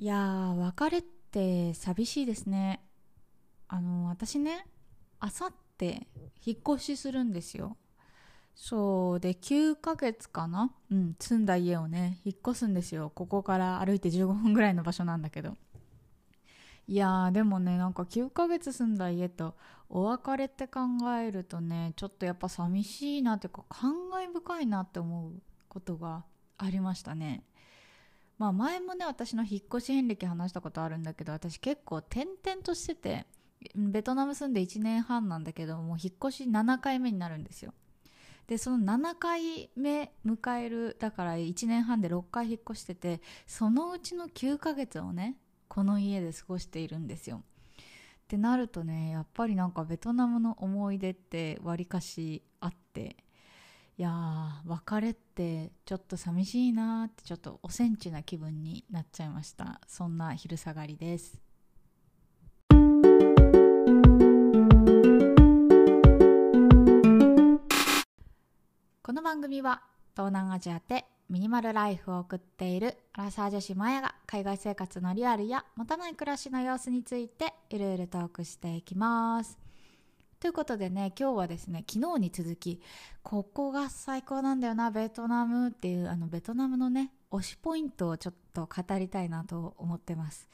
いやー別れって寂しいですね。あの私ねあさって引っ越しするんですよ。そうで9ヶ月かな？うん住んだ家をね引っ越すんですよ。ここから歩いて15分ぐらいの場所なんだけど。いやーでもねなんか9ヶ月住んだ家とお別れって考えるとねちょっとやっぱ寂しいなっていうか感慨深いなって思うことがありましたね。まあ前もね私の引っ越し遍歴話したことあるんだけど私結構転々としててベトナム住んで1年半なんだけどもう引っ越し7回目になるんですよ。でその7回目迎えるだから1年半で6回引っ越しててそのうちの9ヶ月をねこの家で過ごしているんですよ。ってなるとねやっぱりなんかベトナムの思い出ってわりかしあっていや別れってちょっと寂しいなってちょっとおセンチな気分になっちゃいました。そんな昼下がりです。この番組は東南アジアでミニマルライフを送っているアラサー女子マヤが海外生活のリアルや持たない暮らしの様子についていろいろトークしていきます。ということでね今日はですね昨日に続きここが最高なんだよなベトナムっていうあのベトナムのね推しポイントをちょっと語りたいなと思ってます。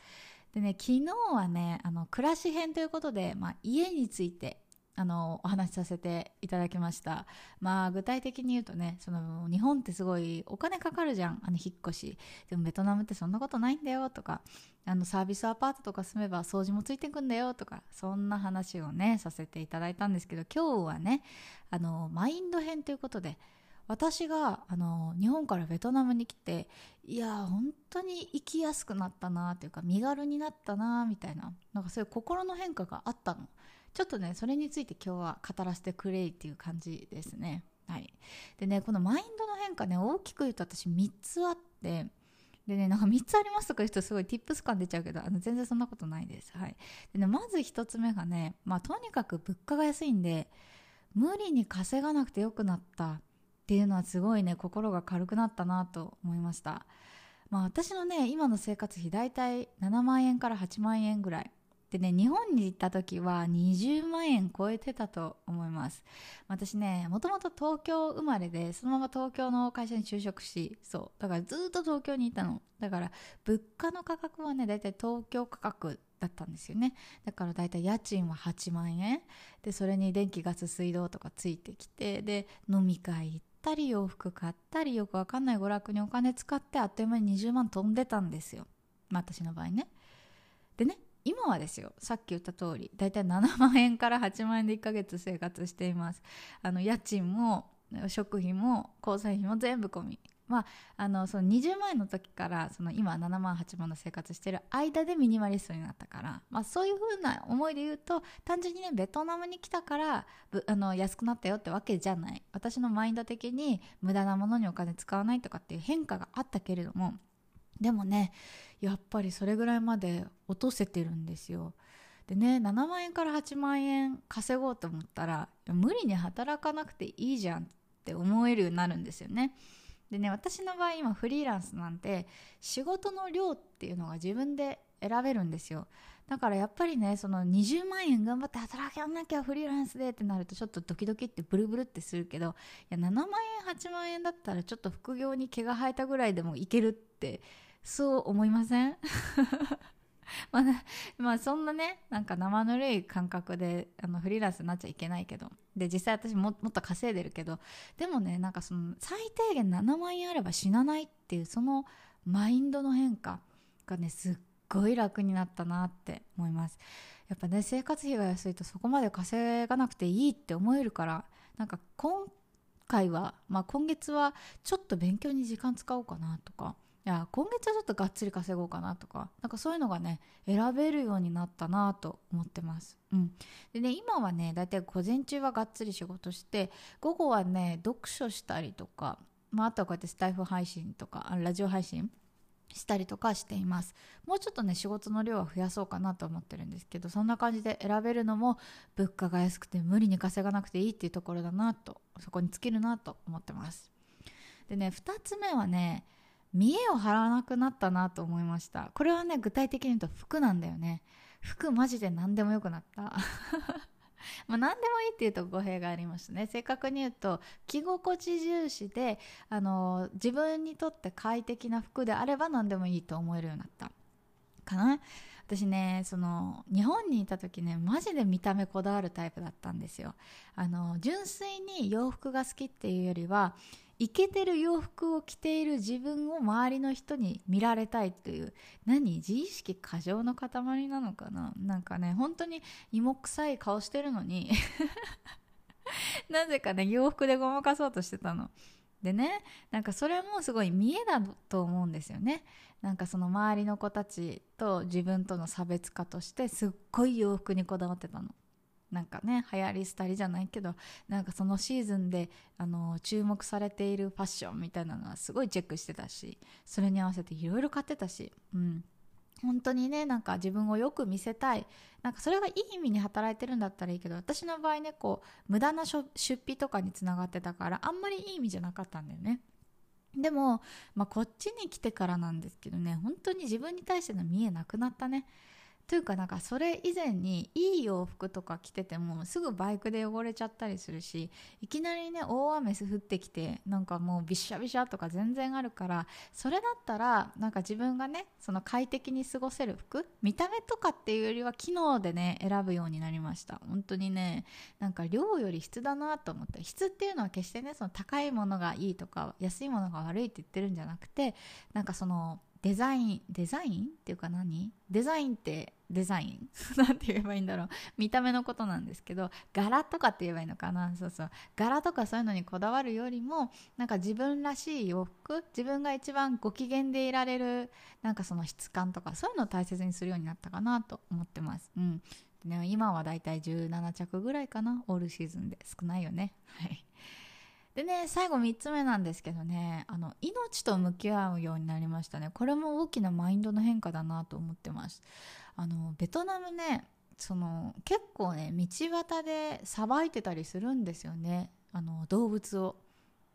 でね昨日はねあの暮らし編ということで、まあ、家についてあのお話しさせていただきました。まあ具体的に言うとねその日本ってすごいお金かかるじゃん。あの引っ越し。でもベトナムってそんなことないんだよとか。あのサービスアパートとか住めば掃除もついてくんだよとか。そんな話をねさせていただいたんですけど今日はねあのマインド編ということで私があの日本からベトナムに来ていや本当に生きやすくなったなというか身軽になったなみたいななんかそういう心の変化があったの。ちょっとねそれについて今日は語らせてくれっていう感じですね。はい。でねこのマインドの変化ね大きく言うと私3つあって。でねなんか3つありますとか言うとすごい tips 感出ちゃうけどあの全然そんなことないです。はい。でねまず1つ目がねまあとにかく物価が安いんで無理に稼がなくてよくなった。っていうのはすごいね心が軽くなったなと思いました。まあ私のね今の生活費大体7万円から8万円ぐらい。でね日本に行った時は20万円超えてたと思います。私ねもともと東京生まれでそのまま東京の会社に就職しそうだからずっと東京にいたの。だから物価の価格はね大体東京価格だったんですよね。だから大体家賃は8万円。でそれに電気ガス水道とかついてきてで飲み会行ったり洋服買ったりよくわかんない娯楽にお金使ってあっという間に20万飛んでたんですよ、まあ、私の場合ね。でね今はですよさっき言った通り大体7万円から8万円で1ヶ月生活しています。あの家賃も食費も交際費も全部込み。まあ、あのその20万円の時からその今7万8万の生活してる間でミニマリストになったから、まあ、そういう風な思いで言うと単純にねベトナムに来たからあの安くなったよってわけじゃない。私のマインド的に無駄なものにお金使わないとかっていう変化があったけれどもでもねやっぱりそれぐらいまで落とせてるんですよ。でね7万円から8万円稼ごうと思ったら無理に働かなくていいじゃんって思えるようになるんですよね。でね私の場合今フリーランスなんて仕事の量っていうのが自分で選べるんですよ。だからやっぱりねその20万円頑張って働かなきゃフリーランスでってなるとちょっとドキドキってブルブルってするけどいや7万円8万円だったらちょっと副業に毛が生えたぐらいでもいけるってそう思いません？まあ、まあそんなねなんか生ぬるい感覚であのフリーランスになっちゃいけないけどで実際私ももっと稼いでるけどでもねなんかその最低限7万円あれば死なないっていうそのマインドの変化がねすっごい楽になったなって思います。やっぱね生活費が安いとそこまで稼がなくていいって思えるからなんか今回は、まあ、今月はちょっと勉強に時間使おうかなとかいや今月はちょっとがっつり稼ごうかなとかなんかそういうのがね選べるようになったなと思ってます、うん、でね今はねだいたい午前中はがっつり仕事して午後はね読書したりとか、まあ、あとはこうやってスタイフ配信とかラジオ配信したりとかしています。もうちょっとね仕事の量は増やそうかなと思ってるんですけどそんな感じで選べるのも物価が安くて無理に稼がなくていいっていうところだなとそこに尽きるなと思ってます。でね2つ目はね見栄を張らなくなったなと思いました。これはね具体的に言うと服なんだよね。服マジで何でもよくなった。まあ何でもいいっていうと語弊がありますね。正確に言うと着心地重視であの自分にとって快適な服であれば何でもいいと思えるようになった。かな？私ねその日本にいた時ねマジで見た目こだわるタイプだったんですよ。あの純粋に洋服が好きっていうよりはイケてる洋服を着ている自分を周りの人に見られたいという何？自意識過剰の塊なのかな？なんかね本当に芋臭い顔してるのに なぜかね洋服でごまかそうとしてたの。でねなんかそれもすごい見えだと思うんですよね。なんかその周りの子たちと自分との差別化としてすっごい洋服にこだわってたの。なんかね流行り廃りじゃないけどなんかそのシーズンであの注目されているファッションみたいなのはすごいチェックしてたしそれに合わせていろいろ買ってたしうん。本当にねなんか自分をよく見せたい。なんかそれがいい意味に働いてるんだったらいいけど私の場合ねこう無駄な出費とかにつながってたからあんまりいい意味じゃなかったんだよね。でも、まあ、こっちに来てからなんですけどね本当に自分に対しての見えなくなったね。というかなんかそれ以前にいい洋服とか着ててもすぐバイクで汚れちゃったりするしいきなりね大雨降ってきてなんかもうびしゃびしゃとか全然あるからそれだったらなんか自分がねその快適に過ごせる服見た目とかっていうよりは機能でね選ぶようになりました。本当にねなんか量より質だなと思って質っていうのは決してねその高いものがいいとか安いものが悪いって言ってるんじゃなくてなんかそのデザインデザインっていうか何？デザインってデザイン？なんて言えばいいんだろう。見た目のことなんですけど柄とかって言えばいいのかな？そうそう。柄とかそういうのにこだわるよりもなんか自分らしい洋服自分が一番ご機嫌でいられるなんかその質感とかそういうのを大切にするようになったかなと思ってます。うん。ね、今はだいたい17着ぐらいかな？オールシーズンで。少ないよね。はい。でね最後3つ目なんですけどねあの命と向き合うようになりましたね。これも大きなマインドの変化だなと思ってます。あのベトナムねその結構ね道端でさばいてたりするんですよね。あの動物を。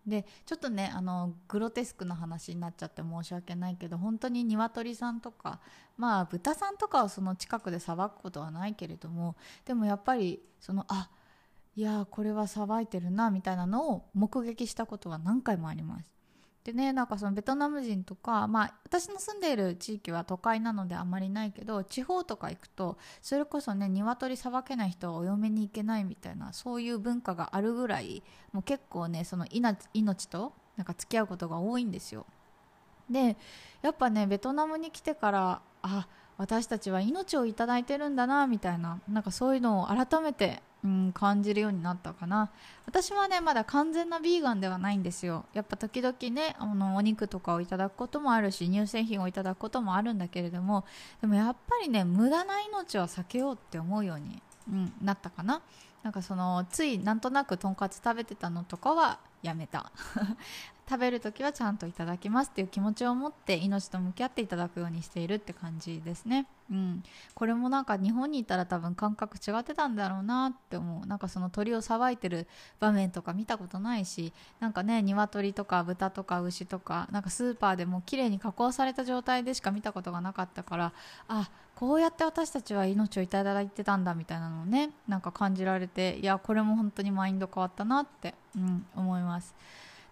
でちょっとねあのグロテスクな話になっちゃって申し訳ないけど本当に鶏さんとかまあ豚さんとかはその近くでさばくことはないけれどもでもやっぱりそのあいやこれはさばいてるなみたいなのを目撃したことが何回もあります。でねなんかそのベトナム人とかまあ私の住んでいる地域は都会なのであまりないけど地方とか行くとそれこそね鶏さばけない人はお嫁に行けないみたいなそういう文化があるぐらいもう結構ねその命となんか付き合うことが多いんですよ。でやっぱねベトナムに来てからあ私たちは命を頂いてるんだなみたいななんかそういうのを改めてうん、感じるようになったかな。私はねまだ完全なビーガンではないんですよ。やっぱ時々ねあのお肉とかをいただくこともあるし乳製品をいただくこともあるんだけれどもでもやっぱりね無駄な命は避けようって思うように、うん、なったかな。なんかそのついなんとなくとんかつ食べてたのとかはやめた。食べる時はちゃんといただきますっていう気持ちを持って命と向き合っていただくようにしているって感じですね。うん、これもなんか日本にいたら多分感覚違ってたんだろうなって思う。なんかその鳥をさばいてる場面とか見たことないしなんかね鶏とか豚とか牛とかなんかスーパーでも綺麗に加工された状態でしか見たことがなかったからあこうやって私たちは命をいただいてたんだみたいなのをねなんか感じられていやこれも本当にマインド変わったなって、うん、思います。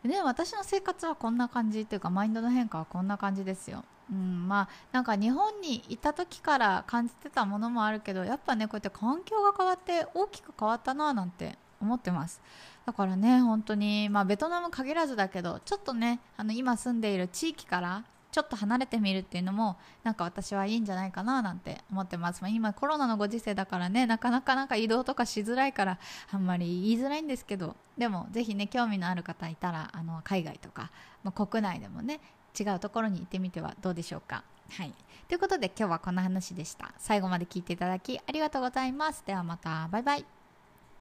で、ね、私の生活はこんな感じというかマインドの変化はこんな感じですよ。うん、まあなんか日本にいた時から感じてたものもあるけどやっぱねこうやって環境が変わって大きく変わったななんて思ってます。だからね本当にまあベトナム限らずだけどちょっとねあの今住んでいる地域からちょっと離れてみるっていうのもなんか私はいいんじゃないかななんて思ってます、まあ、今コロナのご時世だからねなかなかなんか移動とかしづらいからあんまり言いづらいんですけどでもぜひね興味のある方いたらあの海外とか、まあ、国内でもね違うところに行ってみてはどうでしょうか。はい。ということで今日はこんな話でした。最後まで聞いていただきありがとうございます。ではまた。バイバイ。